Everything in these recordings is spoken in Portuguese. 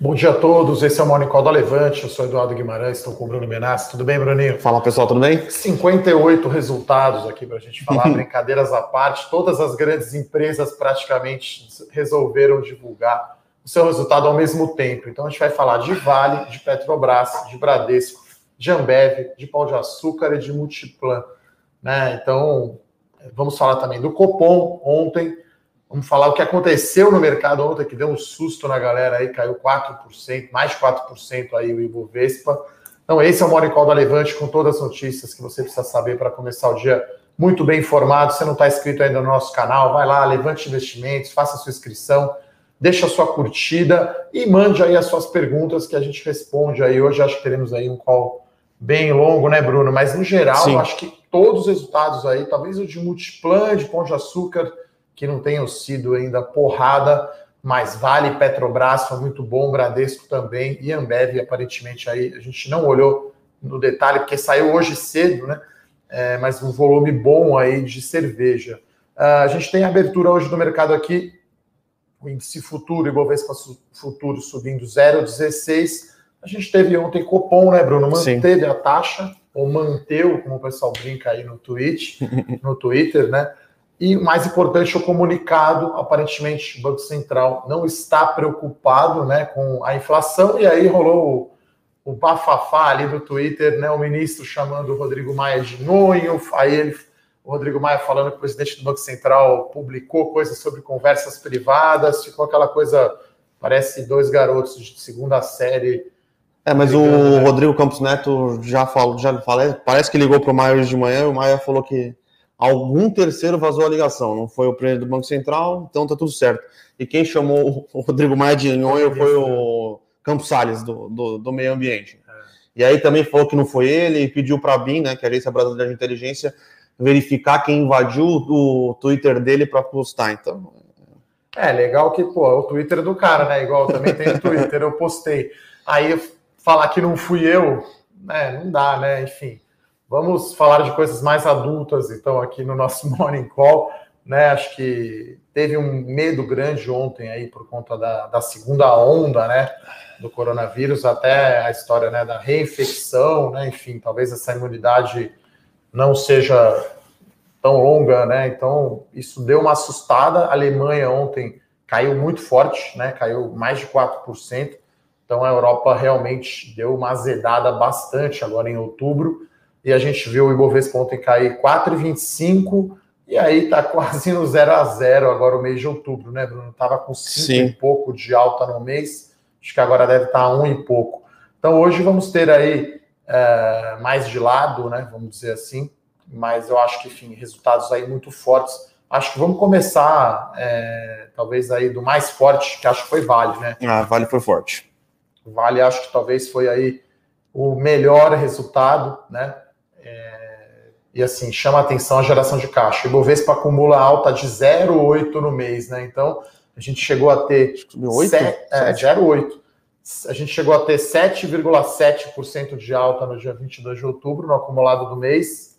Bom dia a todos, esse é o Morning Call da Levante, eu sou Eduardo Guimarães, estou com o Bruno Menassi. Tudo bem, Bruninho? Fala pessoal, tudo bem? 58 resultados aqui para a gente falar, brincadeiras à parte. Todas as grandes empresas praticamente resolveram divulgar o seu resultado ao mesmo tempo. Então a gente vai falar de Vale, de Petrobras, de Bradesco, de Ambev, de Pão de Açúcar e de Multiplan. Né? Então vamos falar também do Copom ontem Vamos falar o que aconteceu no mercado ontem, que deu um susto na galera aí, caiu 4%, mais de 4% aí o Ibovespa. Então, esse é o Morning Call da Levante com todas as notícias que você precisa saber para começar o dia muito bem informado. Se não está inscrito ainda no nosso canal, vai lá, Levante Investimentos, faça sua inscrição, deixa a sua curtida e mande aí as suas perguntas que a gente responde aí. Hoje acho que teremos aí um call bem longo, né, Bruno? Mas no geral, acho que todos os resultados aí, talvez o de Multiplan, de Pão de Açúcar que não tenham sido ainda porrada, mas Vale, Petrobras foi muito bom, Bradesco também e Ambev, aparentemente aí a gente não olhou no detalhe, porque saiu hoje cedo, né? É, mas um volume bom aí de cerveja. Uh, a gente tem abertura hoje do mercado aqui, o índice futuro, Ibovespa futuro subindo 0,16. A gente teve ontem Copom, né, Bruno? Manteve Sim. a taxa, ou manteu, como o pessoal brinca aí no, tweet, no Twitter, né? E mais importante, o comunicado, aparentemente, o Banco Central não está preocupado né, com a inflação, e aí rolou o, o bafafá ali do Twitter, né, o ministro chamando o Rodrigo Maia de nonho, aí ele, o Rodrigo Maia falando que o presidente do Banco Central publicou coisas sobre conversas privadas, ficou aquela coisa, parece dois garotos de segunda série. É, mas o né? Rodrigo Campos Neto já falou, já falei, parece que ligou para o Maia hoje de manhã, e o Maia falou que algum terceiro vazou a ligação. Não foi o presidente do Banco Central, então tá tudo certo. E quem chamou o Rodrigo Maia de nhonho foi o Campos Salles, do, do, do, meio ambiente. É. E aí também falou que não foi ele e pediu para a BIM, né, que é a Agência Brasileira de Inteligência, verificar quem invadiu o Twitter dele para postar. Então. É legal que, pô, o Twitter do cara, né? Igual também tem o Twitter, eu postei. Aí falar que não fui eu, né? Não dá, né? Enfim. Vamos falar de coisas mais adultas, então, aqui no nosso Morning Call. Né, acho que teve um medo grande ontem aí por conta da, da segunda onda, né, do coronavírus, até a história, né, da reinfecção, né, enfim, talvez essa imunidade não seja tão longa, né, então isso deu uma assustada. A Alemanha ontem caiu muito forte, né, caiu mais de 4%, então a Europa realmente deu uma azedada bastante agora em outubro, e a gente viu o Ibovespa ontem cair 4,25 e aí está quase no 0 a 0 agora o mês de outubro, né, Bruno? Estava com 5 e pouco de alta no mês, acho que agora deve estar tá 1 e pouco. Então hoje vamos ter aí é, mais de lado, né, vamos dizer assim, mas eu acho que, enfim, resultados aí muito fortes. Acho que vamos começar, é, talvez aí do mais forte, que acho que foi Vale, né? Ah, Vale foi forte. Vale acho que talvez foi aí o melhor resultado, né? E assim, chama a atenção a geração de caixa. O Ibovespa acumula alta de 0,8 no mês, né? Então, a gente chegou a ter 8? é, 0,8. A gente chegou a ter 7,7% de alta no dia 22 de outubro, no acumulado do mês.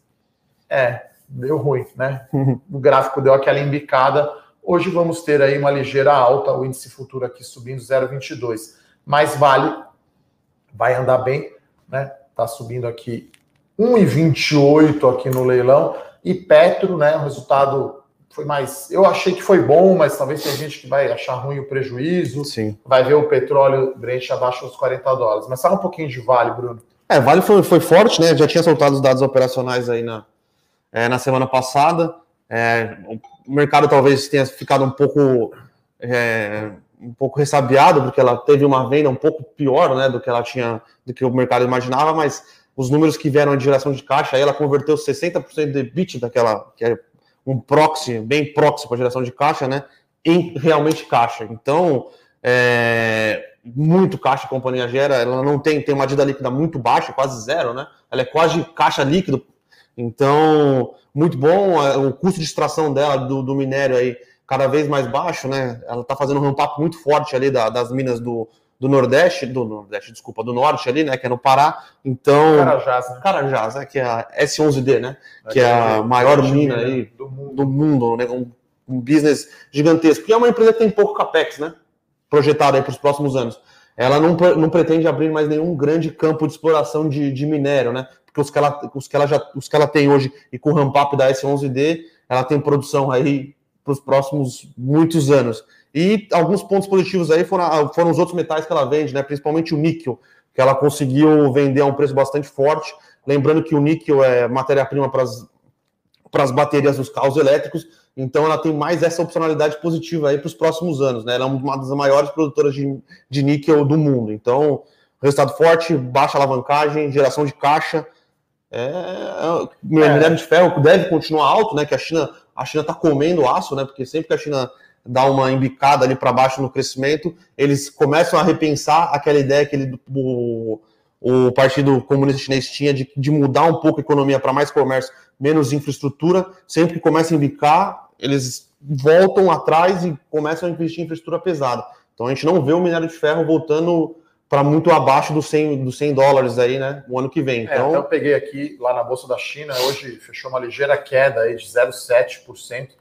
É, deu ruim, né? O gráfico deu aquela embicada. Hoje vamos ter aí uma ligeira alta, o índice futuro aqui subindo 0,22. Mas vale, vai andar bem, né? Tá subindo aqui 1,28 aqui no leilão. E Petro, né? O resultado foi mais. Eu achei que foi bom, mas talvez tem gente que vai achar ruim o prejuízo. Sim. Vai ver o petróleo Brent abaixo dos 40 dólares. Mas fala um pouquinho de Vale, Bruno. É, Vale foi, foi forte, né? Já tinha soltado os dados operacionais aí na, é, na semana passada. É, o mercado talvez tenha ficado um pouco. É, um pouco ressabiado, porque ela teve uma venda um pouco pior né, do que ela tinha, do que o mercado imaginava, mas os números que vieram de geração de caixa, ela converteu 60% de bit daquela, que é um proxy, bem proxy para geração de caixa, né, em realmente caixa. Então, é, muito caixa a companhia gera, ela não tem, tem uma dívida líquida muito baixa, quase zero, né? Ela é quase caixa líquido. Então, muito bom, é, o custo de extração dela, do, do minério aí, cada vez mais baixo, né? Ela está fazendo um ramp muito forte ali da, das minas do, do Nordeste, do Nordeste, desculpa, do Norte ali, né, que é no Pará. Então, Carajás, né? Carajás, né, que é a S11D, né, que é a maior mina aí do mundo, do mundo né, um, um business gigantesco. E é uma empresa que tem pouco capex, né, projetado aí para os próximos anos. ela não, não pretende abrir mais nenhum grande campo de exploração de, de minério, né? Porque os que, ela, os, que ela já, os que ela tem hoje e com o ramp-up da S11D, ela tem produção aí para os próximos muitos anos. E alguns pontos positivos aí foram, foram os outros metais que ela vende, né? Principalmente o níquel, que ela conseguiu vender a um preço bastante forte. Lembrando que o níquel é matéria-prima para as baterias dos carros elétricos, então ela tem mais essa opcionalidade positiva aí para os próximos anos, né? Ela é uma das maiores produtoras de, de níquel do mundo. Então, resultado forte, baixa alavancagem, geração de caixa. É, é o minério de ferro deve continuar alto, né? Que a China a China está comendo aço, né? Porque sempre que a China dá uma embicada ali para baixo no crescimento, eles começam a repensar aquela ideia que ele, o, o Partido Comunista Chinês tinha de, de mudar um pouco a economia para mais comércio, menos infraestrutura. Sempre que começa a embicar, eles voltam atrás e começam a investir em infraestrutura pesada. Então a gente não vê o minério de ferro voltando para muito abaixo dos 100, dos 100 dólares aí, né, o ano que vem. É, então, é, eu peguei aqui lá na Bolsa da China, hoje fechou uma ligeira queda aí de 0,7%.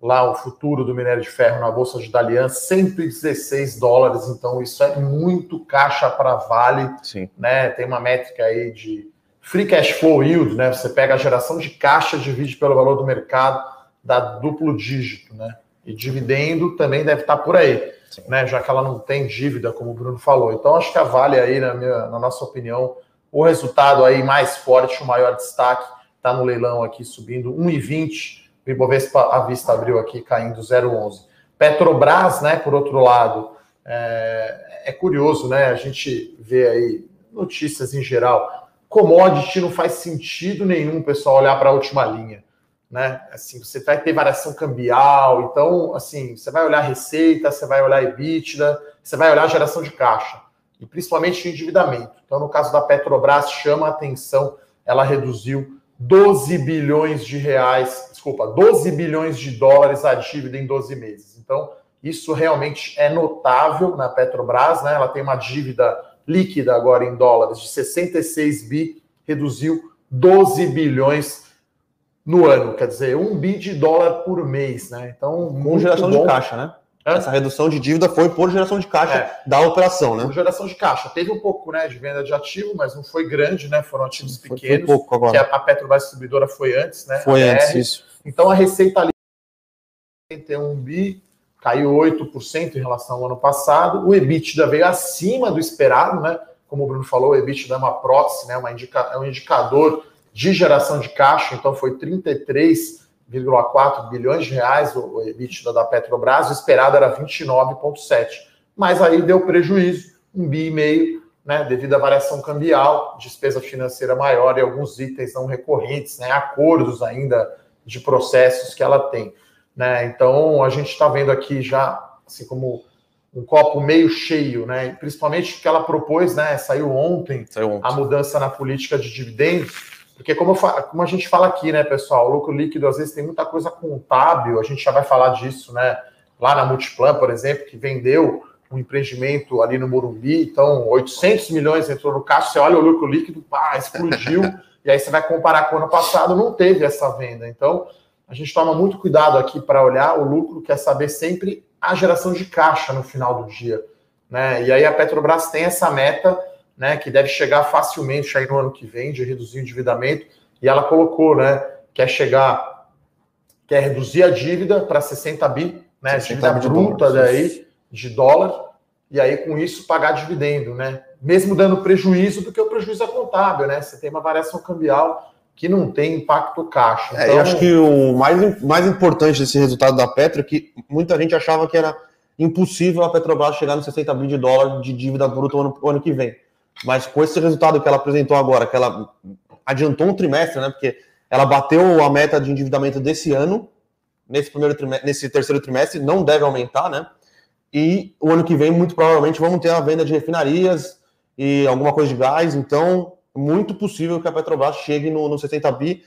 Lá o futuro do minério de ferro na Bolsa de Dalian, 116 dólares, então isso é muito caixa para Vale. Sim. Né? Tem uma métrica aí de free cash flow yield, né? Você pega a geração de caixa, divide pelo valor do mercado, dá duplo dígito, né? E dividendo também deve estar por aí né, já que ela não tem dívida, como o Bruno falou. Então, acho que a Vale aí, na, minha, na nossa opinião, o resultado aí mais forte, o maior destaque, está no leilão aqui subindo 1,20. O Ibovespa à vista abriu aqui caindo 0,11. Petrobras, né, por outro lado, é, é curioso, né? A gente vê aí notícias em geral. Commodity não faz sentido nenhum, pessoal, olhar para a última linha né? Assim, você vai ter variação cambial, então, assim, você vai olhar receita, você vai olhar EBITDA, você vai olhar geração de caixa e principalmente endividamento. Então, no caso da Petrobras, chama a atenção, ela reduziu 12 bilhões de reais, desculpa, 12 bilhões de dólares a dívida em 12 meses. Então, isso realmente é notável na Petrobras, né? Ela tem uma dívida líquida agora em dólares de 66 bi, reduziu 12 bilhões no ano, quer dizer, um bi de dólar por mês, né? Então, com geração bom. de caixa, né? É? Essa redução de dívida foi por geração de caixa é. da operação, né? Por geração de caixa. Teve um pouco né, de venda de ativo, mas não foi grande, né? Foram ativos foi, pequenos. Foi pouco agora. Que a Petrobras distribuidora foi antes, né? Foi antes, isso. Então a receita ali tem um bi, caiu 8% em relação ao ano passado. O EBITDA veio acima do esperado, né? Como o Bruno falou, o EBITDA é uma proxy, né? Uma indica, é um indicador de geração de caixa, então foi 33,4 bilhões de reais o EBITDA da Petrobras, o esperado era 29,7. Mas aí deu prejuízo, um bi e meio, né, devido à variação cambial, despesa financeira maior e alguns itens não recorrentes, né, acordos ainda de processos que ela tem. Né? Então a gente está vendo aqui já, assim como um copo meio cheio, né? Principalmente que ela propôs, né? Saiu ontem, Saiu ontem. a mudança na política de dividendos porque como, como, a gente fala aqui, né, pessoal, o lucro líquido às vezes tem muita coisa contábil, a gente já vai falar disso, né? Lá na Multiplan, por exemplo, que vendeu um empreendimento ali no Morumbi, então 800 milhões entrou no caixa, você olha o lucro líquido, pá, explodiu, e aí você vai comparar com o ano passado, não teve essa venda. Então, a gente toma muito cuidado aqui para olhar o lucro, quer saber sempre a geração de caixa no final do dia, né? E aí a Petrobras tem essa meta né, que deve chegar facilmente aí no ano que vem, de reduzir o endividamento, e ela colocou, né, quer chegar, quer reduzir a dívida para 60 bi, né, 60 dívida bruta daí, de dólar, e aí com isso pagar dividendo, né, mesmo dando prejuízo, porque o prejuízo é contábil, né, você tem uma variação cambial que não tem impacto caixa. Então... É, eu então acho que o mais, mais importante desse resultado da Petro é que muita gente achava que era impossível a Petrobras chegar nos 60 bi de dólar de dívida bruta no ano, ano que vem. Mas com esse resultado que ela apresentou agora, que ela adiantou um trimestre, né? Porque ela bateu a meta de endividamento desse ano, nesse primeiro trimestre, nesse terceiro trimestre, não deve aumentar, né? E o ano que vem, muito provavelmente, vamos ter a venda de refinarias e alguma coisa de gás. Então, muito possível que a Petrobras chegue no, no 60 bi,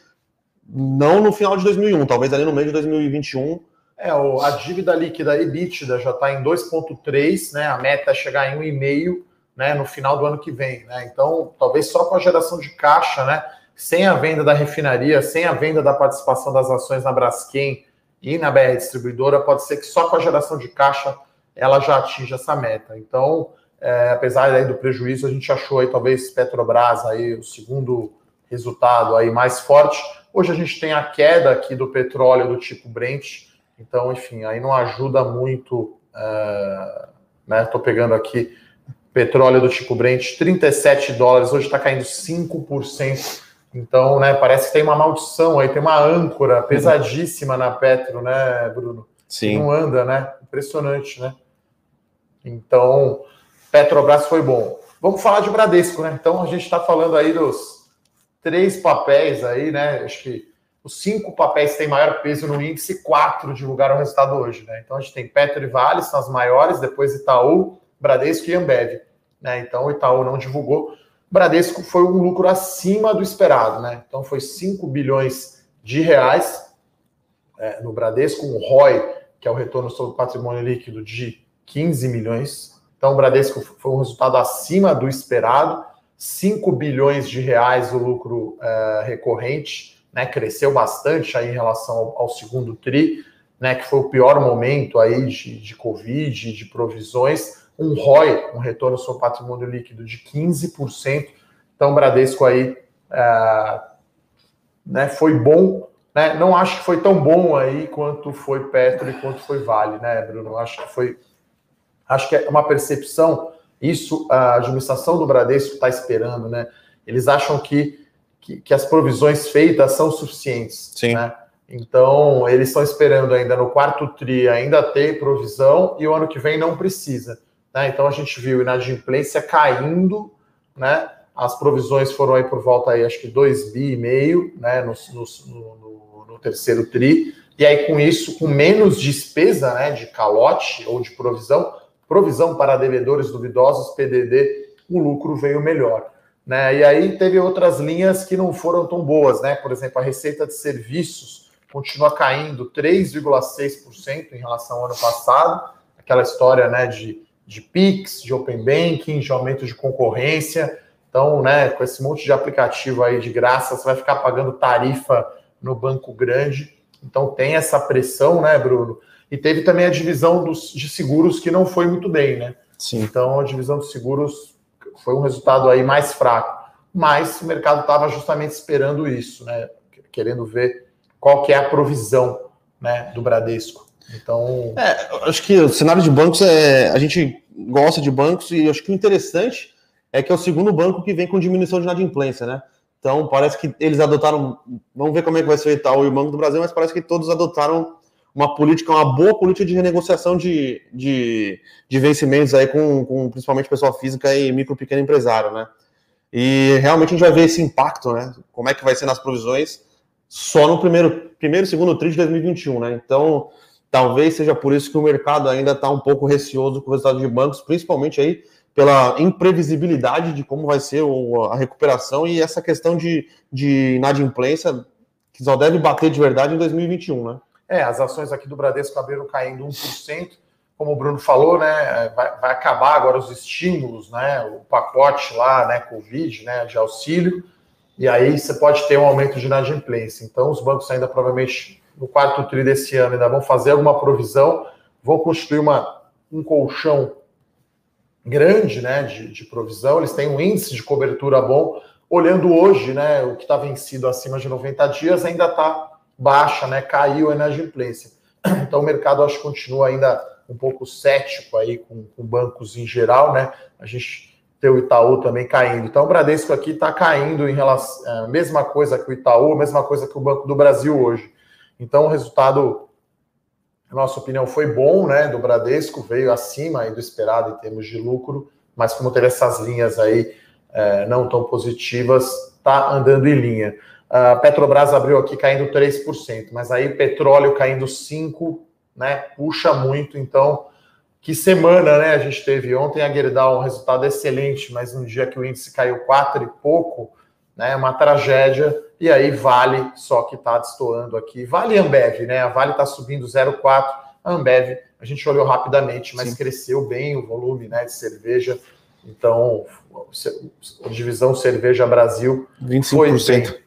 não no final de 2001, talvez ali no meio de 2021. É, a dívida líquida EBITDA já está em 2,3, né? A meta é chegar em 1,5 né, no final do ano que vem. Né? Então, talvez só com a geração de caixa, né, sem a venda da refinaria, sem a venda da participação das ações na Braskem e na BR Distribuidora, pode ser que só com a geração de caixa ela já atinja essa meta. Então, é, apesar aí do prejuízo, a gente achou aí talvez Petrobras aí o segundo resultado aí mais forte. Hoje a gente tem a queda aqui do petróleo do tipo Brent, então, enfim, aí não ajuda muito, uh, né? Estou pegando aqui petróleo do tipo Brent, 37 dólares, hoje está caindo 5%. Então, né, parece que tem uma maldição aí, tem uma âncora pesadíssima na Petro, né, Bruno? Sim. Que não anda, né? Impressionante, né? Então, Petrobras foi bom. Vamos falar de Bradesco, né? Então, a gente está falando aí dos três papéis aí, né? Acho que os cinco papéis que têm maior peso no índice, quatro divulgaram o resultado hoje, né? Então, a gente tem Petro e Vale, são as maiores, depois Itaú, Bradesco e Ambev. Né? Então, o Itaú não divulgou. Bradesco foi um lucro acima do esperado, né? Então, foi 5 bilhões de reais é, no Bradesco, um ROI, que é o retorno sobre patrimônio líquido, de 15 milhões. Então, o Bradesco foi um resultado acima do esperado. 5 bilhões de reais o lucro é, recorrente, né? Cresceu bastante aí em relação ao, ao segundo TRI, né? Que foi o pior momento aí de, de Covid, de provisões um ROI, um retorno sobre patrimônio líquido de 15%. Então, o Bradesco aí é, né, foi bom. Né? Não acho que foi tão bom aí quanto foi Petro e quanto foi Vale, né, Bruno? Acho que foi. Acho que é uma percepção. Isso a administração do Bradesco está esperando, né? Eles acham que, que, que, as provisões feitas são suficientes. Sim. Né? Então, eles estão esperando ainda no quarto TRI ainda ter provisão e o ano que vem não precisa. Né? Então a gente viu inadimplência caindo, né? As provisões foram aí por volta aí, acho que 2 bi e meio, né? No, no, no, terceiro tri. E aí, com isso, com menos despesa né, de calote ou de provisão, provisão para devedores duvidosos, PDD, o lucro veio melhor. Né? E aí teve outras linhas que não foram tão boas, né? Por exemplo, a receita de serviços continua caindo 3,6% em relação ao ano passado, aquela história né, de de PIX, de Open Banking, de aumento de concorrência. Então, né, com esse monte de aplicativo aí de graça, você vai ficar pagando tarifa no banco grande. Então tem essa pressão, né, Bruno? E teve também a divisão dos, de seguros que não foi muito bem, né? Sim. Então a divisão dos seguros foi um resultado aí mais fraco. Mas o mercado estava justamente esperando isso, né? Querendo ver qual que é a provisão né, do Bradesco. Então. É, acho que o cenário de bancos é. A gente gosta de bancos e acho que o interessante é que é o segundo banco que vem com diminuição de inadimplência, né? Então parece que eles adotaram. Vamos ver como é que vai ser o Itaú e o Banco do Brasil, mas parece que todos adotaram uma política, uma boa política de renegociação de, de, de vencimentos aí com, com principalmente pessoa física e micro pequeno empresário, né? E realmente a gente vai ver esse impacto, né? Como é que vai ser nas provisões só no primeiro, primeiro segundo TRI de 2021, né? Então, Talvez seja por isso que o mercado ainda está um pouco receoso com o resultado de bancos, principalmente aí pela imprevisibilidade de como vai ser a recuperação e essa questão de, de inadimplência que só deve bater de verdade em 2021, né? É, as ações aqui do Bradesco abriram caindo 1%, como o Bruno falou, né? Vai, vai, acabar agora os estímulos, né? O pacote lá, né? Covid, né? De auxílio, e aí você pode ter um aumento de inadimplência. Então, os bancos ainda provavelmente no quarto tri desse ano ainda vão fazer alguma provisão, vão construir uma, um colchão grande né, de, de provisão, eles têm um índice de cobertura bom. Olhando hoje, né, o que está vencido acima de 90 dias ainda está baixa, né, caiu a inadimplência. Então o mercado acho que continua ainda um pouco cético aí com, com bancos em geral, né? A gente tem o Itaú também caindo. Então o Bradesco aqui está caindo em relação, é, mesma coisa que o Itaú, mesma coisa que o Banco do Brasil hoje. Então, o resultado, na nossa opinião, foi bom, né? Do Bradesco, veio acima do esperado em termos de lucro, mas como teve essas linhas aí é, não tão positivas, está andando em linha. A Petrobras abriu aqui caindo 3%, mas aí petróleo caindo 5%, né? Puxa muito, então. Que semana, né? A gente teve ontem a Gerdau um resultado excelente, mas um dia que o índice caiu 4 e pouco, né? Uma tragédia e aí Vale, só que está destoando aqui. Vale Ambev, né? A Vale está subindo 0,4. A Ambev, a gente olhou rapidamente, mas Sim. cresceu bem o volume né, de cerveja. Então, a divisão Cerveja Brasil 25%.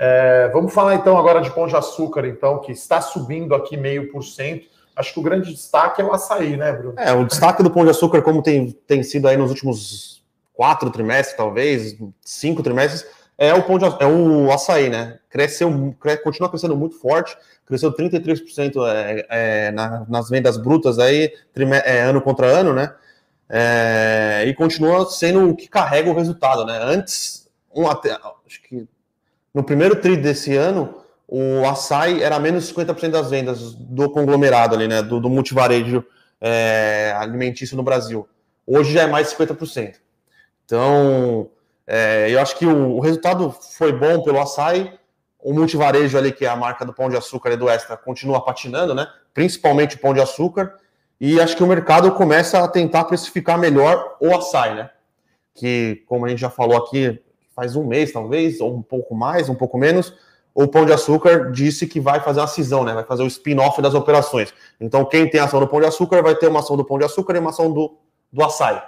É, vamos falar então agora de Pão de Açúcar, então, que está subindo aqui meio por cento. acho que o grande destaque é o açaí, né, Bruno? É, o destaque do Pão de Açúcar, como tem, tem sido aí nos últimos quatro trimestres, talvez, cinco trimestres, é o pão de, é o açaí, né? Cresceu, continua crescendo muito forte, cresceu 33% é, é, na, nas vendas brutas aí, é, ano contra ano, né? É, e continua sendo o que carrega o resultado, né? Antes, um, acho que no primeiro tri desse ano, o açaí era menos de 50% das vendas do conglomerado ali, né? Do, do multivarejo é, alimentício no Brasil. Hoje já é mais de 50%. Então, é, eu acho que o, o, resultado foi bom pelo açaí. O multivarejo ali, que é a marca do Pão de Açúcar e do Extra, continua patinando, né? Principalmente o Pão de Açúcar. E acho que o mercado começa a tentar precificar melhor o açaí, né? Que, como a gente já falou aqui, faz um mês, talvez, ou um pouco mais, um pouco menos, o Pão de Açúcar disse que vai fazer uma cisão, né? Vai fazer o spin-off das operações. Então, quem tem ação do Pão de Açúcar vai ter uma ação do Pão de Açúcar e uma ação do, do açaí.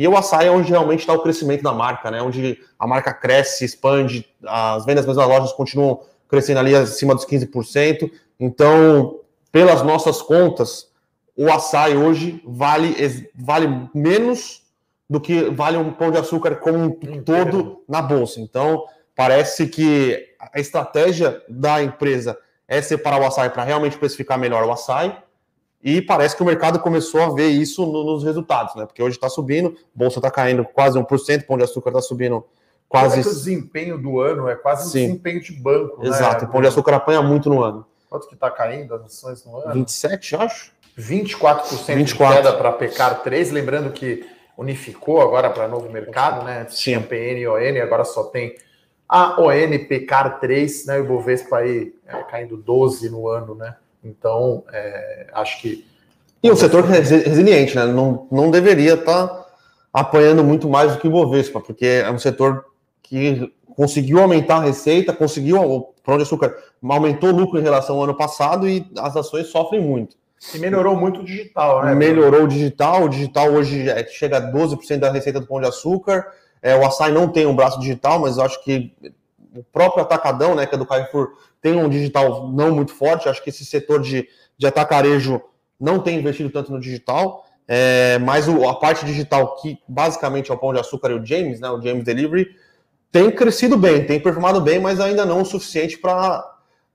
E o açaí é onde realmente está o crescimento da marca, né? Onde a marca cresce, expande, as vendas nas lojas continuam crescendo ali acima dos 15%. Então, pelas nossas contas, o açaí hoje vale, vale menos do que vale um pão de açúcar como um todo na bolsa. Então, parece que a estratégia da empresa é separar o açaí para realmente especificar melhor o açaí e parece que o mercado começou a ver isso no, nos resultados, né? Porque hoje está subindo, bolsa está caindo quase 1%, pão de açúcar está subindo quase. É o desempenho do ano é quase Sim. um desempenho de banco. Exato, né? o pão de açúcar apanha muito no ano. Quanto que está caindo as ações no ano? 27, acho. 24%, 24%. de queda para Pecar 3, lembrando que unificou agora para novo mercado, né? Tinha PN e ON, agora só tem a ON Pecar 3, né? O Bovespa aí é, caindo 12 no ano, né? Então, é, acho que. E um setor resiliente, né? Não, não deveria estar tá apanhando muito mais do que o Bovespa, porque é um setor que conseguiu aumentar a receita, conseguiu, o Pão de Açúcar aumentou o lucro em relação ao ano passado e as ações sofrem muito. E melhorou muito o digital, né? Melhorou o digital, o digital hoje é, chega a 12% da receita do Pão de Açúcar. É, o açaí não tem um braço digital, mas eu acho que o próprio Atacadão, né, que é do Carrefour, tem um digital não muito forte. Acho que esse setor de, de atacarejo não tem investido tanto no digital. É, mas o, a parte digital, que basicamente é o Pão de Açúcar e o James, né, o James Delivery, tem crescido bem, tem performado bem, mas ainda não o suficiente para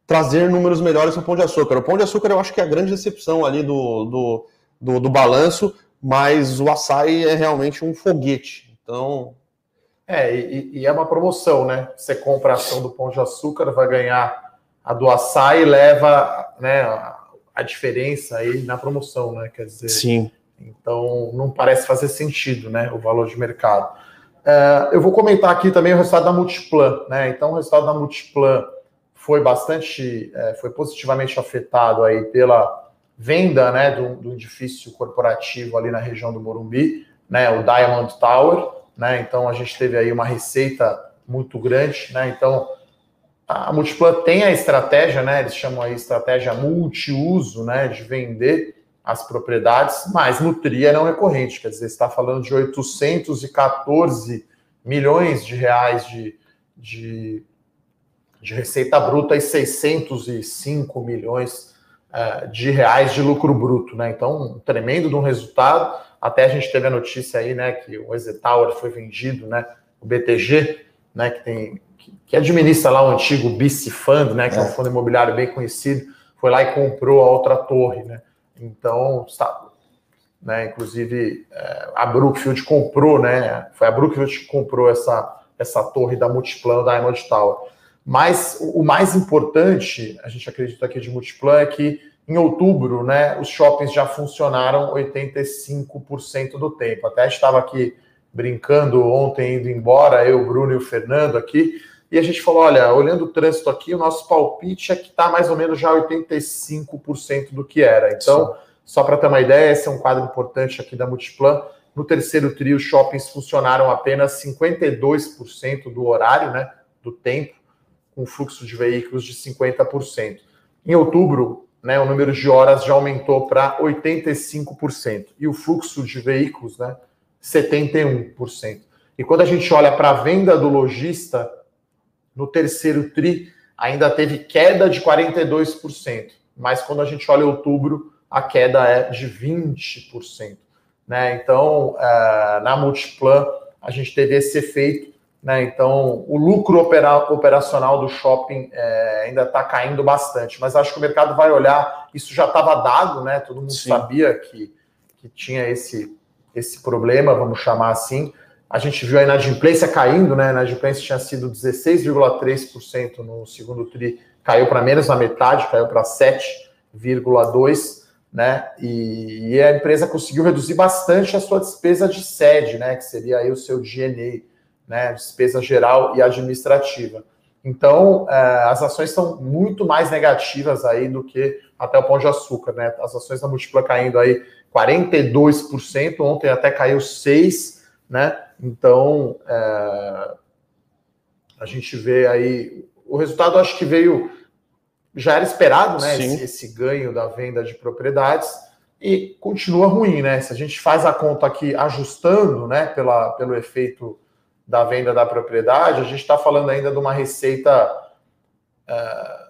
trazer números melhores para o Pão de Açúcar. O Pão de Açúcar eu acho que é a grande decepção ali do, do, do, do balanço, mas o açaí é realmente um foguete. Então, é, e, e, é uma promoção, né? Você compra a ação do Pão de Açúcar, vai ganhar a do açaí e leva né, a, diferença aí na promoção, né? Quer dizer, Sim. Então não parece fazer sentido, né? O valor de mercado. É, eu vou comentar aqui também o resultado da Multiplan, né? Então o resultado da Multiplan foi bastante, é, foi positivamente afetado aí pela venda, né, do, do edifício corporativo ali na região do Morumbi, né? O Diamond Tower né? Então a gente teve aí uma receita muito grande, né? Então a Multiplan tem a estratégia, né? Eles chamam aí estratégia multiuso, né? De vender as propriedades, mas no TRI é não recorrente, quer dizer, está falando de 814 milhões de reais de, de, de receita bruta e 605 milhões uh, de reais de lucro bruto, né? Então, um tremendo de um resultado. Até a gente teve a notícia aí, né, que o Tower foi vendido, né, o BTG, né, que tem que administra lá o antigo BC Fund, né, que é. é um fundo imobiliário bem conhecido, foi lá e comprou a outra torre, né. Então, está, né, inclusive é, a Brookfield comprou, né, foi a Brookfield que comprou essa essa torre da Multiplan Diamond Tower. Mas o mais importante, a gente acredita aqui de Multiplan, é que em outubro, né, os shoppings já funcionaram 85% do tempo. Até estava aqui brincando ontem, indo embora, eu, o Bruno e o Fernando aqui, e a gente falou: olha, olhando o trânsito aqui, o nosso palpite é que está mais ou menos já 85% do que era. Então, Sim. só para ter uma ideia, esse é um quadro importante aqui da Multiplan. No terceiro trio, os shoppings funcionaram apenas 52% do horário, né, do tempo, com fluxo de veículos de 50%. Em outubro, né, o número de horas já aumentou para 85%. E o fluxo de veículos, né, 71%. E quando a gente olha para a venda do lojista, no terceiro TRI, ainda teve queda de 42%. Mas quando a gente olha outubro, a queda é de 20%. Né? Então, uh, na Multiplan, a gente teve esse efeito. Né? Então, o lucro opera operacional do shopping é, ainda está caindo bastante, mas acho que o mercado vai olhar. Isso já estava dado, né? todo mundo Sim. sabia que, que tinha esse, esse problema, vamos chamar assim. A gente viu a inadimplência caindo, né? A inadimplência tinha sido 16,3% no segundo TRI, caiu para menos da metade, caiu para 7,2%, né? E, e, a empresa conseguiu reduzir bastante a sua despesa de sede, né? Que seria aí o seu DNA, né? Despesa geral e administrativa. Então, é, as ações estão muito mais negativas aí do que até o Pão de Açúcar, né? As ações da Múltipla caindo aí 42%, ontem até caiu 6%, né? Então, é, a gente vê aí. O resultado acho que veio. Já era esperado, né? Esse, esse, ganho da venda de propriedades e continua ruim, né? Se a gente faz a conta aqui ajustando, né, pela, pelo efeito da venda da propriedade, a gente está falando ainda de uma receita é,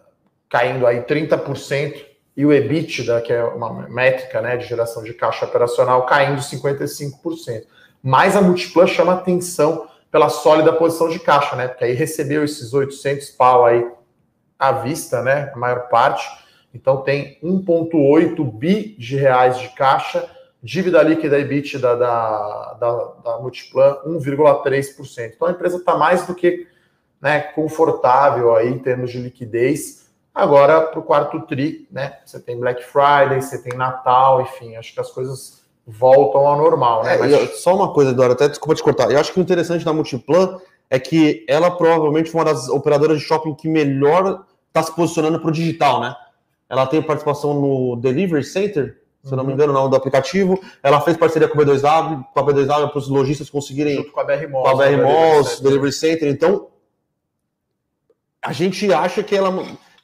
caindo aí 30% e o EBITDA, que é uma métrica né, de geração de caixa operacional, caindo 55% mas a Multiplan chama atenção pela sólida posição de caixa, né? Porque aí recebeu esses 800 pau aí à vista, né? A maior parte. Então tem 1,8 bi de reais de caixa, dívida líquida EBITDA da, da, da Multiplan 1,3%. Então a empresa está mais do que né, confortável aí em termos de liquidez. Agora, para o quarto TRI, né? Você tem Black Friday, você tem Natal, enfim, acho que as coisas voltam ao normal, né? É, Mas... Só uma coisa, Eduardo, até desculpa te cortar. Eu acho que o interessante da Multiplan é que ela provavelmente foi uma das operadoras de shopping que melhor está se posicionando para o digital, né? Ela tem participação no Delivery Center, se eu não me uhum. engano, não, do aplicativo. Ela fez parceria com a B2W, com a B2W para os lojistas conseguirem. Junto com a BR Malls. Com a BR Malls, Delivery Center. Então, a gente acha que ela,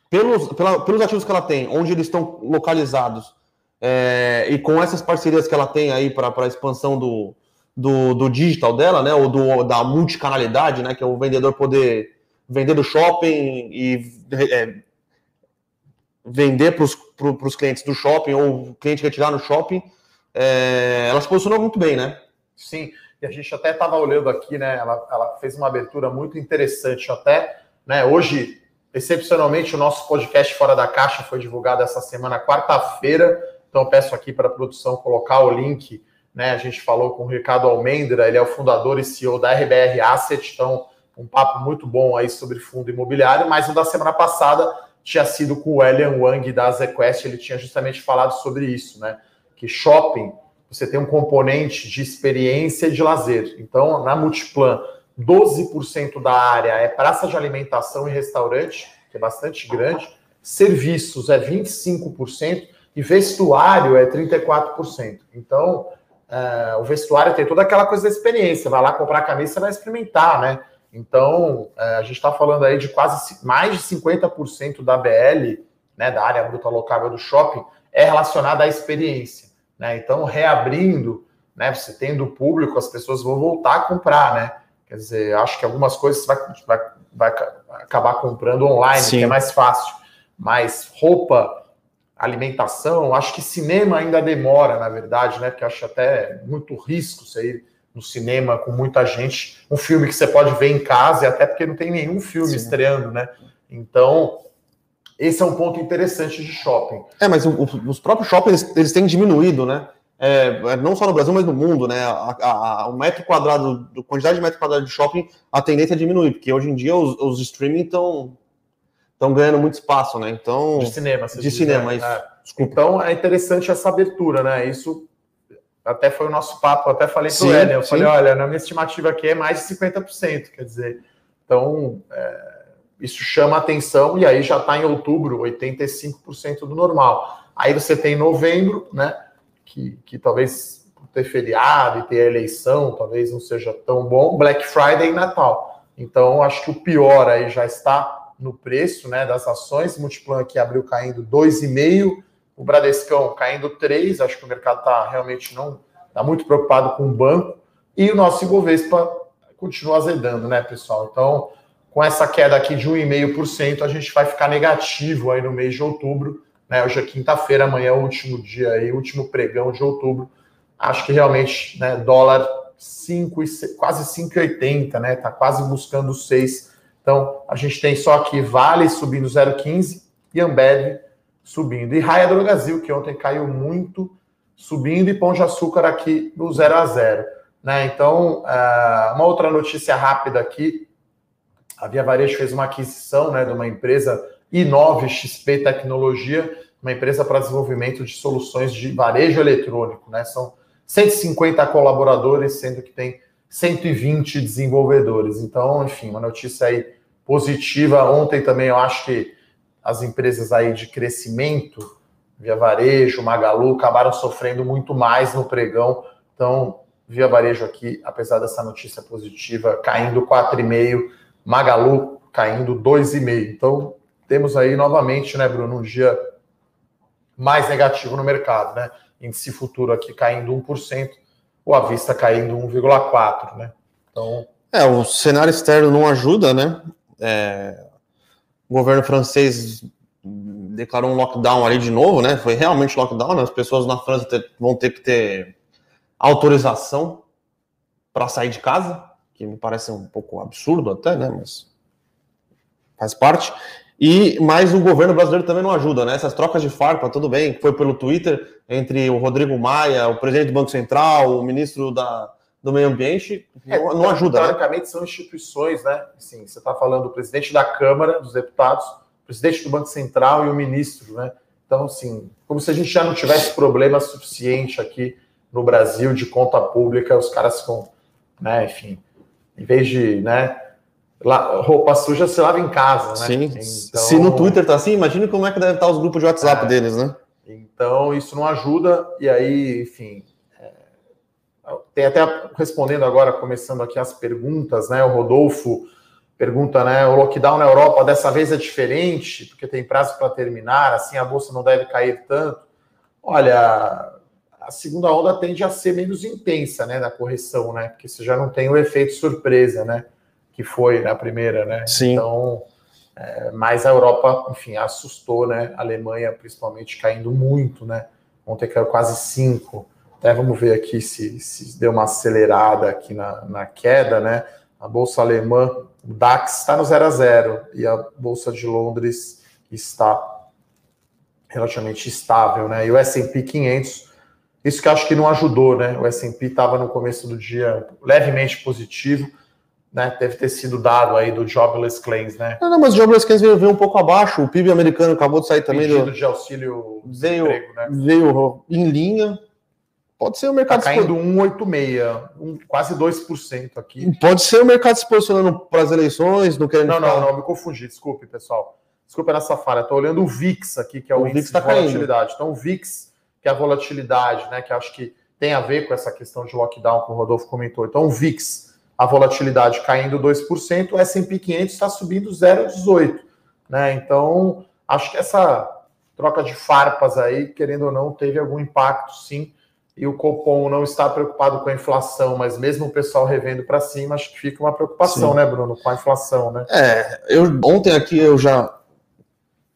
pelos, pela, pelos ativos que ela tem, onde eles estão localizados, é, e com essas parcerias que ela tem aí para a expansão do, do, do, digital dela, né? Ou do, da multicanalidade, né? Que é o vendedor poder vender do shopping e é, vender para os clientes do shopping ou o cliente retirar no shopping, é, ela se posicionou muito bem, né? Sim, e a gente até estava olhando aqui, né? Ela, ela fez uma abertura muito interessante até, né? Hoje, excepcionalmente, o nosso podcast Fora da Caixa foi divulgado essa semana, quarta-feira. Então, peço aqui para a produção colocar o link. Né? A gente falou com o Ricardo Almendra, ele é o fundador e CEO da RBR Asset. Então, um papo muito bom aí sobre fundo imobiliário. Mas o da semana passada tinha sido com o Elian Wang da ZQuest. Ele tinha justamente falado sobre isso, né? Que shopping você tem um componente de experiência e de lazer. Então, na Multiplan, 12% da área é praça de alimentação e restaurante, que é bastante grande. Serviços é 25% e vestuário é 34%. Então, uh, o vestuário tem toda aquela coisa da experiência. Vai lá comprar a camisa, você vai experimentar, né? Então, uh, a gente está falando aí de quase mais de 50% da BL, né, da área bruta locável do shopping, é relacionada à experiência. Né? Então, reabrindo, né, você tendo público, as pessoas vão voltar a comprar, né? Quer dizer, acho que algumas coisas você vai, vai, vai acabar comprando online, Sim. que é mais fácil. Mas roupa, alimentação, acho que cinema ainda demora, na verdade, né? Porque acho até muito risco você ir no cinema com muita gente, um filme que você pode ver em casa, e até porque não tem nenhum filme Sim. estreando, né? Então, esse é um ponto interessante de shopping. É, mas o, os próprios shoppings, eles têm diminuído, né? É, é não só no Brasil, mas no mundo, né? A, a, a, o metro quadrado, a quantidade de metro quadrado de shopping, a tendência é diminuir, porque hoje em dia os, os streaming estão estão ganhando muito espaço, né? Então de cinema, de diz, cinema, né? isso. É. Então é interessante essa abertura, né? Isso até foi o nosso papo, até falei para o Hélio, eu sim. falei, olha, na minha estimativa aqui é mais de 50%, quer dizer, então é, isso chama atenção e aí já está em outubro 85% do normal. Aí você tem novembro, né? Que, que talvez por ter feriado e ter eleição, talvez não seja tão bom, Black Friday e Natal. Então acho que o pior aí já está no preço né, das ações. Multiplan aqui abriu caindo 2,5%, o Bradescão caindo 3%. Acho que o mercado está realmente não está muito preocupado com o banco. E o nosso Ibovespa continua azedando, né, pessoal? Então, com essa queda aqui de 1,5%, a gente vai ficar negativo aí no mês de outubro, Né? Hoje é quinta-feira, amanhã é o último dia aí, último pregão de outubro. Acho que realmente, né, dólar 5 quase 5,80, né? Tá quase buscando 6. Então, a gente tem só aqui Vale subindo 0,15 e Ambev subindo. E Raia do Brasil, que ontem caiu muito, subindo, e Pão de Açúcar aqui no 0 a 0. Né? Então, uh, uma outra notícia rápida aqui: a Via Varejo fez uma aquisição né, de uma empresa I9 XP Tecnologia, uma empresa para desenvolvimento de soluções de varejo eletrônico. Né? São 150 colaboradores, sendo que tem 120 desenvolvedores. Então, enfim, uma notícia aí positiva. Ontem também eu acho que as empresas aí de crescimento, Via Varejo, Magalu, acabaram sofrendo muito mais no pregão. Então, Via Varejo aqui, apesar dessa notícia positiva, caindo 4,5, Magalu caindo 2,5. Então, temos aí novamente, né, Bruno, um dia mais negativo no mercado, né? índice futuro aqui caindo 1%, o à vista caindo 1,4%, né? Então... É, o cenário externo não ajuda, né? É, o governo francês declarou um lockdown ali de novo, né? Foi realmente lockdown, né? as pessoas na França ter, vão ter que ter autorização para sair de casa, que me parece um pouco absurdo até, né? Mas faz parte. E mas o governo brasileiro também não ajuda, né? Essas trocas de farpa, tudo bem, foi pelo Twitter entre o Rodrigo Maia, o presidente do Banco Central, o ministro da, do Meio Ambiente, é, não, não ajuda. Né? Teoricamente né? são instituições, né? Sim, você está falando do presidente da Câmara dos Deputados, o presidente do Banco Central e o ministro, né? Então, assim, como se a gente já não tivesse problema suficiente aqui no Brasil de conta pública, os caras com, né, enfim, em vez de, né, roupa suja se lava em casa, né? Sim. Então... Se no Twitter tá assim, imagine como é que deve estar os grupos de WhatsApp é. deles, né? Então isso não ajuda, e aí, enfim. É... Tem até respondendo agora, começando aqui as perguntas, né? O Rodolfo pergunta, né? O lockdown na Europa dessa vez é diferente, porque tem prazo para terminar, assim a bolsa não deve cair tanto. Olha, a segunda onda tende a ser menos intensa, né? Na correção, né? Porque você já não tem o efeito surpresa, né? Que foi na primeira, né? Sim. Então, é, mas a Europa, enfim, assustou, né? A Alemanha, principalmente, caindo muito, né? Ontem caiu quase 5. Até vamos ver aqui se, se deu uma acelerada aqui na, na queda, né? A Bolsa Alemã, o DAX está no 0 a 0 e a Bolsa de Londres está relativamente estável, né? E o S&P 500, isso que acho que não ajudou, né? O S&P estava no começo do dia levemente positivo, né? Deve ter sido dado aí do Jobless Claims, né? Não, não mas o Jobless Claims veio, veio, um pouco abaixo. O PIB americano acabou de sair também. Pedido do... de auxílio veio, emprego, né? Veio em linha. Pode ser o mercado... Tá caindo 1,86, um, quase 2% aqui. Pode ser o mercado se posicionando para as eleições, não querendo... Não, não, não, me confundi, desculpe, pessoal. Desculpa nessa falha, estou olhando o VIX aqui, que é o, o índice VIX tá de volatilidade. Caindo. Então, o VIX, que é a volatilidade, né, que acho que tem a ver com essa questão de lockdown que o Rodolfo comentou. Então, o VIX a volatilidade caindo 2%, o S&P 500 está subindo 0,18%. Né? Então, acho que essa troca de farpas aí, querendo ou não, teve algum impacto, sim. E o Copom não está preocupado com a inflação, mas mesmo o pessoal revendo para cima, acho que fica uma preocupação, sim. né, Bruno, com a inflação, né? É, eu, ontem aqui eu já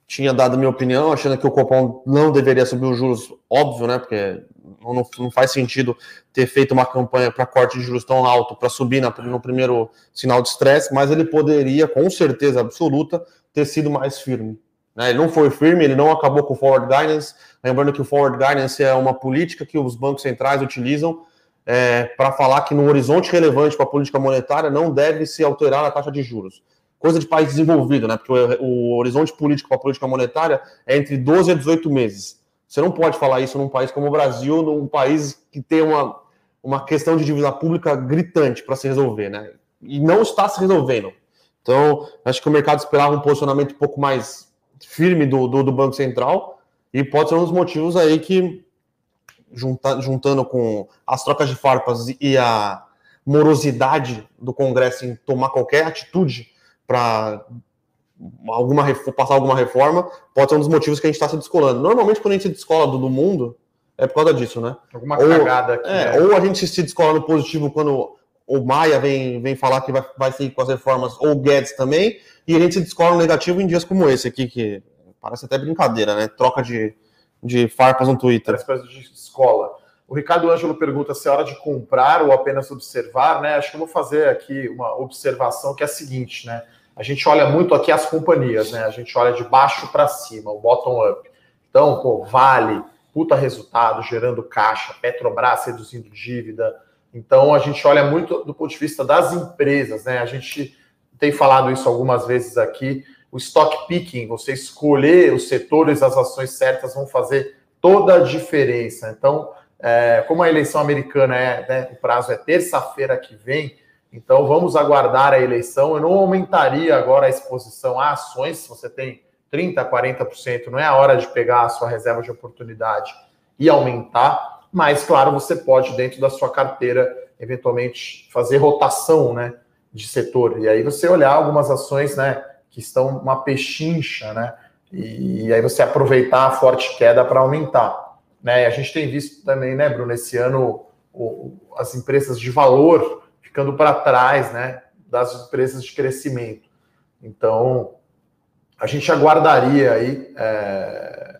tinha dado minha opinião, achando que o Copom não deveria subir os juros, óbvio, né? Porque não, não faz sentido ter feito uma campanha para corte de juros tão alto para subir na, no primeiro sinal de estresse, mas ele poderia, com certeza absoluta, ter sido mais firme. Né? Ele não foi firme, ele não acabou com o forward guidance. Lembrando que o forward guidance é uma política que os bancos centrais utilizam é, para falar que no horizonte relevante para a política monetária não deve se alterar a taxa de juros coisa de país desenvolvido, né? Porque o, o horizonte político para a política monetária é entre 12 a 18 meses. Você não pode falar isso num país como o Brasil, num país que tem uma, uma questão de dívida pública gritante para se resolver, né? E não está se resolvendo. Então, acho que o mercado esperava um posicionamento um pouco mais firme do, do, do Banco Central e pode ser um dos motivos aí que, junta, juntando com as trocas de farpas e a morosidade do Congresso em tomar qualquer atitude para alguma passar alguma reforma, pode ser um dos motivos que a gente está se descolando. Normalmente, quando a gente se descola do, do mundo, é por causa disso, né? Alguma ou, cagada aqui. É, né? Ou a gente se descola no positivo quando o Maia vem, vem falar que vai, vai seguir com as reformas, ou o Guedes também, e a gente se descola no negativo em dias como esse aqui, que Parece até brincadeira, né? Troca de, de farpas no Twitter. Parece coisa de escola. O Ricardo Ângelo pergunta se é hora de comprar ou apenas observar, né? Acho que eu vou fazer aqui uma observação que é a seguinte, né? A gente olha muito aqui as companhias, né? A gente olha de baixo para cima, o bottom up. Então, pô, Vale, puta resultado, gerando caixa, Petrobras reduzindo dívida. Então, a gente olha muito do ponto de vista das empresas, né? A gente tem falado isso algumas vezes aqui. O stock picking, você escolher os setores, as ações certas vão fazer toda a diferença. Então, é, como a eleição americana é, né, o prazo é terça-feira que vem, então vamos aguardar a eleição. Eu não aumentaria agora a exposição a ações, se você tem 30%, 40%, não é a hora de pegar a sua reserva de oportunidade e aumentar, mas claro, você pode, dentro da sua carteira, eventualmente fazer rotação né, de setor. E aí você olhar algumas ações né, que estão uma pechincha, né? E, aí você aproveitar a forte queda para aumentar. Né? A gente tem visto também, né, Bruno, esse ano o, as empresas de valor ficando para trás né, das empresas de crescimento. Então, a gente aguardaria aí é,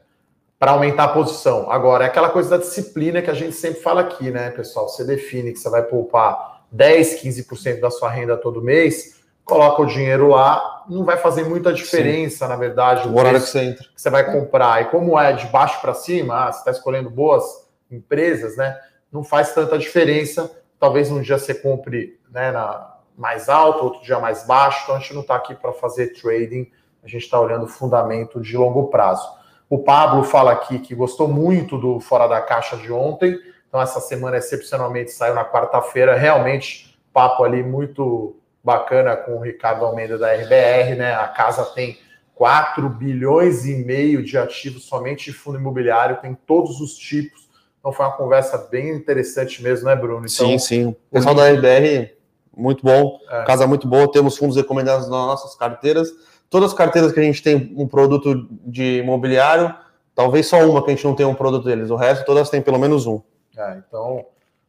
para aumentar a posição. Agora, é aquela coisa da disciplina que a gente sempre fala aqui, né, pessoal? Você define que você vai poupar 10, 15% da sua renda todo mês, coloca o dinheiro lá, não vai fazer muita diferença, Sim. na verdade, o horário que você entra. Que você vai comprar. E como é de baixo para cima, ah, você está escolhendo boas empresas, né? Não faz tanta diferença. Talvez um dia você compre né, na mais alto, outro dia mais baixo. Então a gente não está aqui para fazer trading, a gente está olhando o fundamento de longo prazo. O Pablo fala aqui que gostou muito do Fora da Caixa de ontem. Então, essa semana, excepcionalmente, saiu na quarta-feira. Realmente, papo ali muito bacana com o Ricardo Almeida da RBR, né? A casa tem 4 bilhões e meio de ativos somente de fundo imobiliário, tem todos os tipos. Então foi uma conversa bem interessante mesmo, né, Bruno? Então, sim, sim. O pessoal da RBR, muito bom, é. casa muito boa, temos fundos recomendados nas nossas carteiras. Todas as carteiras que a gente tem um produto de imobiliário, talvez só uma que a gente não tem um produto deles, o resto todas têm pelo menos um. É, então,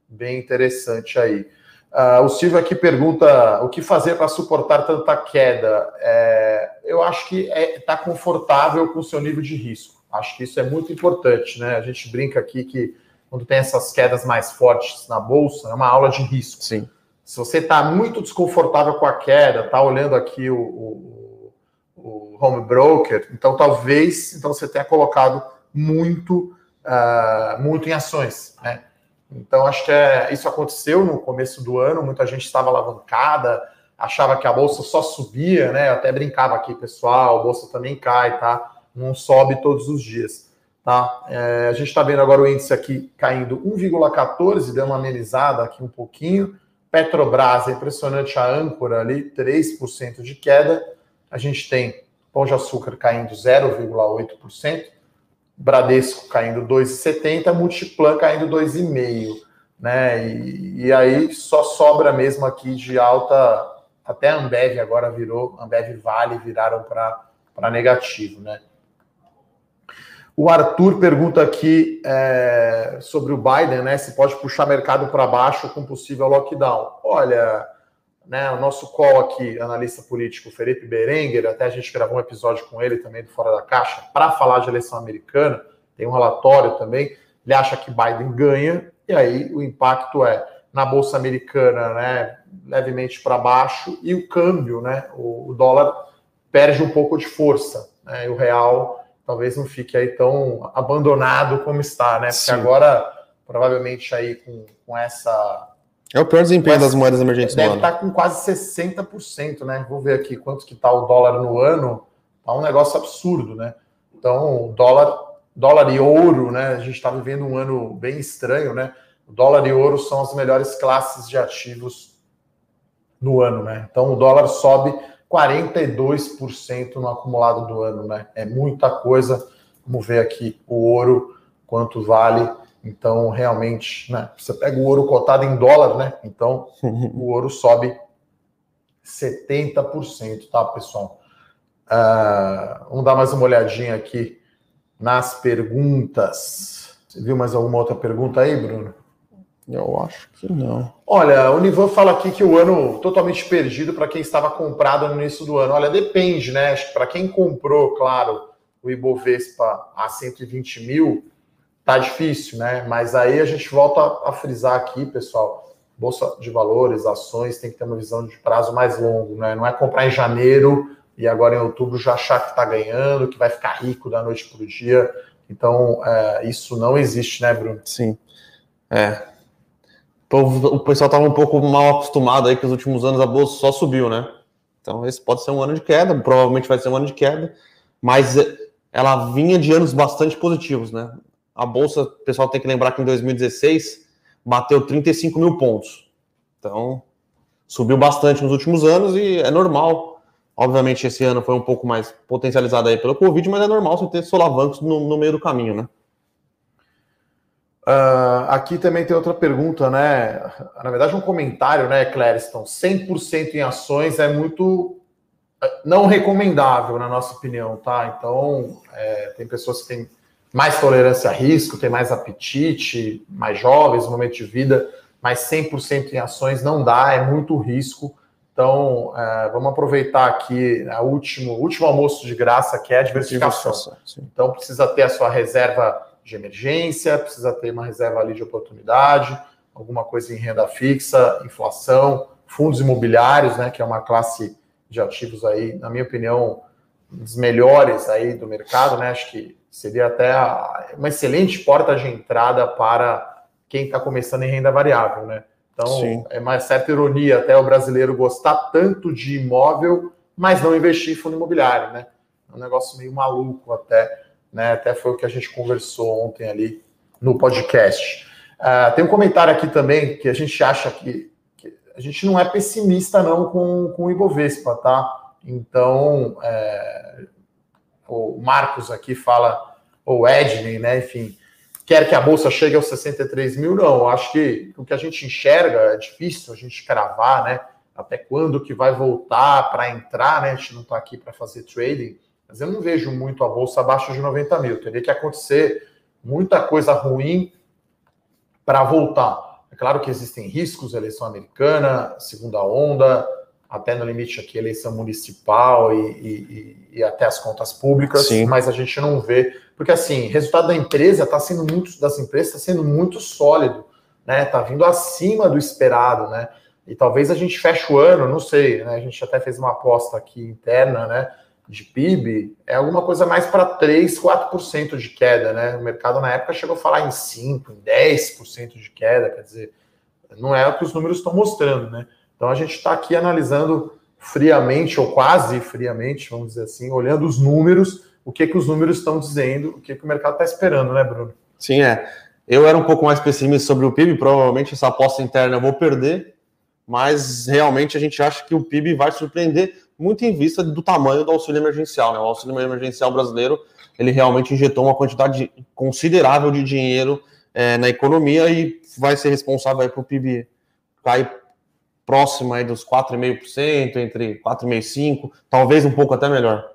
bem interessante aí. Uh, o Silvio aqui pergunta o que fazer para suportar tanta queda. É, eu acho que está é, tá confortável com o seu nível de risco. Acho que isso é muito importante, né? A gente brinca aqui que quando tem essas quedas mais fortes na bolsa, é uma aula de risco. Sim. Se você está muito desconfortável com a queda, está olhando aqui o, o, o, home broker, então talvez então você tenha colocado muito, uh, muito em ações, né? Então, acho que é, isso aconteceu no começo do ano, muita gente estava alavancada, achava que a bolsa só subia, né? Eu até brincava aqui, pessoal, a bolsa também cai, tá? Não sobe todos os dias, tá? É, a gente está vendo agora o índice aqui caindo 1,14, deu uma amenizada aqui um pouquinho. Petrobras, é impressionante a âncora ali, 3% de queda. A gente tem Pão de Açúcar caindo 0,8%. Bradesco caindo 2,70, Multiplan caindo 2,5, né? E, e, aí só sobra mesmo aqui de alta, até Ambev agora virou, Ambev Vale viraram para negativo, né? O Arthur pergunta aqui é, sobre o Biden, né? Se pode puxar mercado para baixo com possível lockdown. Olha, né, o nosso call aqui, analista político Felipe Berenguer, até a gente gravou um episódio com ele também do Fora da Caixa, para falar de eleição americana, tem um relatório também, ele acha que Biden ganha, e aí o impacto é na Bolsa Americana, né, levemente para baixo, e o câmbio, né, o, o, dólar perde um pouco de força, né, e o real talvez não fique aí tão abandonado como está, né, porque Sim. agora, provavelmente aí com, com essa é o pior desempenho das moedas emergentes deve estar tá com quase 60%, né? Vou ver aqui quanto que está o dólar no ano. Tá um negócio absurdo, né? Então, dólar, dólar e ouro, né? A gente está vivendo um ano bem estranho, né? O dólar e ouro são as melhores classes de ativos no ano, né? Então, o dólar sobe 42% no acumulado do ano, né? É muita coisa. Vamos ver aqui o ouro, quanto vale. Então, realmente, né, você pega o ouro cotado em dólar, né? Então, o ouro sobe 70%, tá, pessoal? Uh, vamos dar mais uma olhadinha aqui nas perguntas. Você viu mais alguma outra pergunta aí, Bruno? Eu acho que não. Olha, o Nivan fala aqui que o ano totalmente perdido para quem estava comprado no início do ano. Olha, depende, né? Para quem comprou, claro, o Ibovespa a 120 mil, tá difícil, né? Mas aí a gente volta a frisar aqui, pessoal, bolsa de valores, ações, tem que ter uma visão de prazo mais longo, né? Não é comprar em janeiro e agora em outubro já achar que está ganhando, que vai ficar rico da noite para o dia. Então, é, isso não existe, né, Bruno? Sim. É. O pessoal estava um pouco mal acostumado aí que os últimos anos a bolsa só subiu, né? Então, esse pode ser um ano de queda, provavelmente vai ser um ano de queda, mas ela vinha de anos bastante positivos, né? A bolsa, o pessoal tem que lembrar que em 2016 bateu 35 mil pontos. Então, subiu bastante nos últimos anos e é normal. Obviamente, esse ano foi um pouco mais potencializado aí pelo Covid, mas é normal você ter solavancos no, no meio do caminho, né? Uh, aqui também tem outra pergunta, né? Na verdade, um comentário, né, Clériston? 100% em ações é muito eh, não recomendável, na nossa opinião, tá? Então, é, tem pessoas que têm mais tolerância a risco, tem mais apetite, mais jovens momento de vida, mas 100% em ações não dá, é muito risco. Então, é, vamos aproveitar aqui a último, o último almoço de graça, que é a diversificação. Então, precisa ter a sua reserva de emergência, precisa ter uma reserva ali de oportunidade, alguma coisa em renda fixa, inflação, fundos imobiliários, né, que é uma classe de ativos aí, na minha opinião, um dos melhores aí do mercado, né? Acho que seria até uma excelente porta de entrada para quem está começando em renda variável, né? Então, Sim. é uma certa ironia até o brasileiro gostar tanto de imóvel, mas não investir em fundo imobiliário, né? É um negócio meio maluco até, né? Até foi o que a gente conversou ontem ali no podcast. Uh, tem um comentário aqui também que a gente acha que, que, a gente não é pessimista não com, com o Ibovespa, tá? Então, é, o Marcos aqui fala, ou Edney, né? Enfim, quer que a bolsa chegue aos 63 mil? Não, acho que o que a gente enxerga é difícil a gente cravar, né? Até quando que vai voltar para entrar, né? A gente não está aqui para fazer trading, mas eu não vejo muito a bolsa abaixo de 90 mil. Teria que acontecer muita coisa ruim para voltar. É claro que existem riscos, eleição americana, segunda onda, até no limite aqui eleição municipal e, e, e até as contas públicas, Sim. mas a gente não vê, porque assim, resultado da empresa está sendo muito, das empresas está sendo muito sólido, né? Está vindo acima do esperado, né? E talvez a gente feche o ano, não sei, né? A gente até fez uma aposta aqui interna, né? De PIB, é alguma coisa mais para 3, 4% de queda, né? O mercado na época chegou a falar em 5, em 10% de queda, quer dizer, não é o que os números estão mostrando, né? Então a gente está aqui analisando friamente, ou quase friamente, vamos dizer assim, olhando os números, o que, que os números estão dizendo, o que, que o mercado está esperando, né, Bruno? Sim, é. Eu era um pouco mais pessimista sobre o PIB, provavelmente essa aposta interna eu vou perder, mas realmente a gente acha que o PIB vai surpreender muito em vista do tamanho do auxílio emergencial. Né? O auxílio emergencial brasileiro ele realmente injetou uma quantidade considerável de dinheiro é, na economia e vai ser responsável para o PIB cair próximo aí dos 4,5%, entre 4,5% e 5%, talvez um pouco até melhor.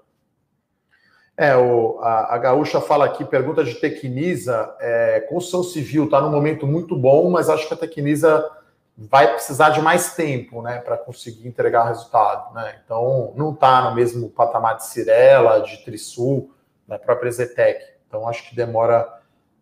É, o, a, a Gaúcha fala aqui, pergunta de Tecnisa, é, construção civil está num momento muito bom, mas acho que a Tecnisa vai precisar de mais tempo, né, para conseguir entregar resultado, né? Então, não está no mesmo patamar de Cirela, de Trisul, da própria Zetec. Então, acho que demora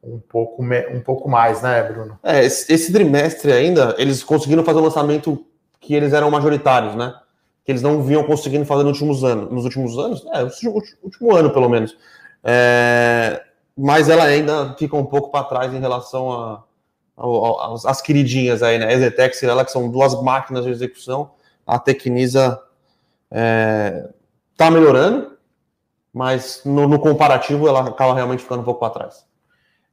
um pouco, um pouco mais, né, Bruno? É, esse, esse trimestre ainda, eles conseguiram fazer o lançamento que eles eram majoritários, né? Que eles não vinham conseguindo fazer nos últimos anos. Nos últimos anos? É, no último ano, pelo menos. É, mas ela ainda fica um pouco para trás em relação às queridinhas aí, né? A Exetex e ela, que são duas máquinas de execução. A Tecnisa é, tá melhorando, mas no, no comparativo ela acaba realmente ficando um pouco para trás.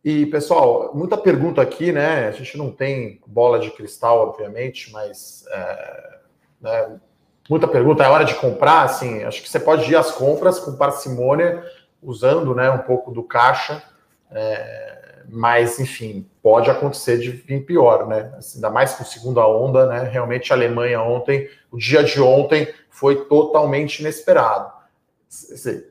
E, pessoal, muita pergunta aqui, né? A gente não tem bola de cristal, obviamente, mas é, né, muita pergunta. É hora de comprar? Assim, acho que você pode ir às compras com parcimônia, usando né, um pouco do caixa, é, mas, enfim, pode acontecer de vir pior, né? Assim, ainda mais com segunda onda, né? Realmente a Alemanha ontem, o dia de ontem foi totalmente inesperado.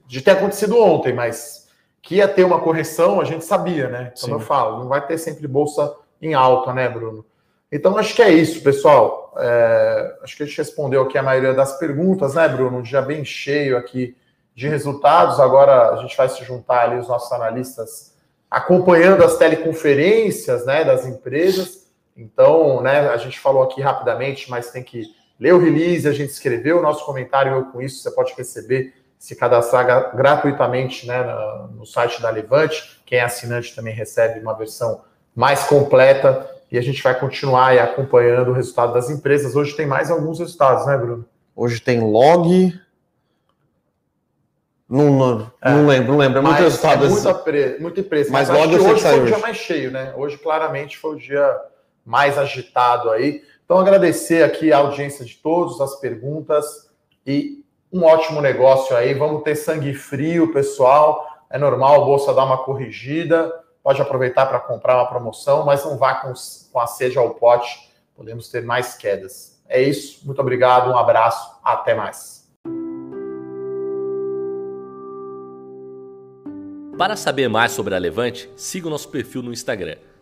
De ter acontecido ontem, mas que ia ter uma correção, a gente sabia, né? Como Sim. eu falo, não vai ter sempre bolsa em alta, né, Bruno? Então, acho que é isso, pessoal. É, acho que a gente respondeu aqui a maioria das perguntas, né, Bruno? Um dia bem cheio aqui de resultados. Agora a gente vai se juntar ali, os nossos analistas, acompanhando as teleconferências né, das empresas. Então, né, a gente falou aqui rapidamente, mas tem que ler o release, a gente escreveu o nosso comentário, eu com isso, você pode receber, se cadastrar gratuitamente né, no site da Levante. Quem é assinante também recebe uma versão mais completa e a gente vai continuar acompanhando o resultado das empresas. Hoje tem mais alguns resultados, né, Bruno? Hoje tem log, não, não, é, não lembro, não lembro. É muito resultado. É muita, pre, muita empresa. Mas, mas logo hoje foi o dia mais cheio, né? Hoje, claramente, foi o dia mais agitado aí. Então, agradecer aqui a audiência de todos, as perguntas e um ótimo negócio aí. Vamos ter sangue frio, pessoal. É normal, a bolsa dar uma corrigida. Pode aproveitar para comprar uma promoção, mas não vá com, com a sede ao pote. Podemos ter mais quedas. É isso. Muito obrigado, um abraço, até mais. Para saber mais sobre a Levante, siga o nosso perfil no Instagram,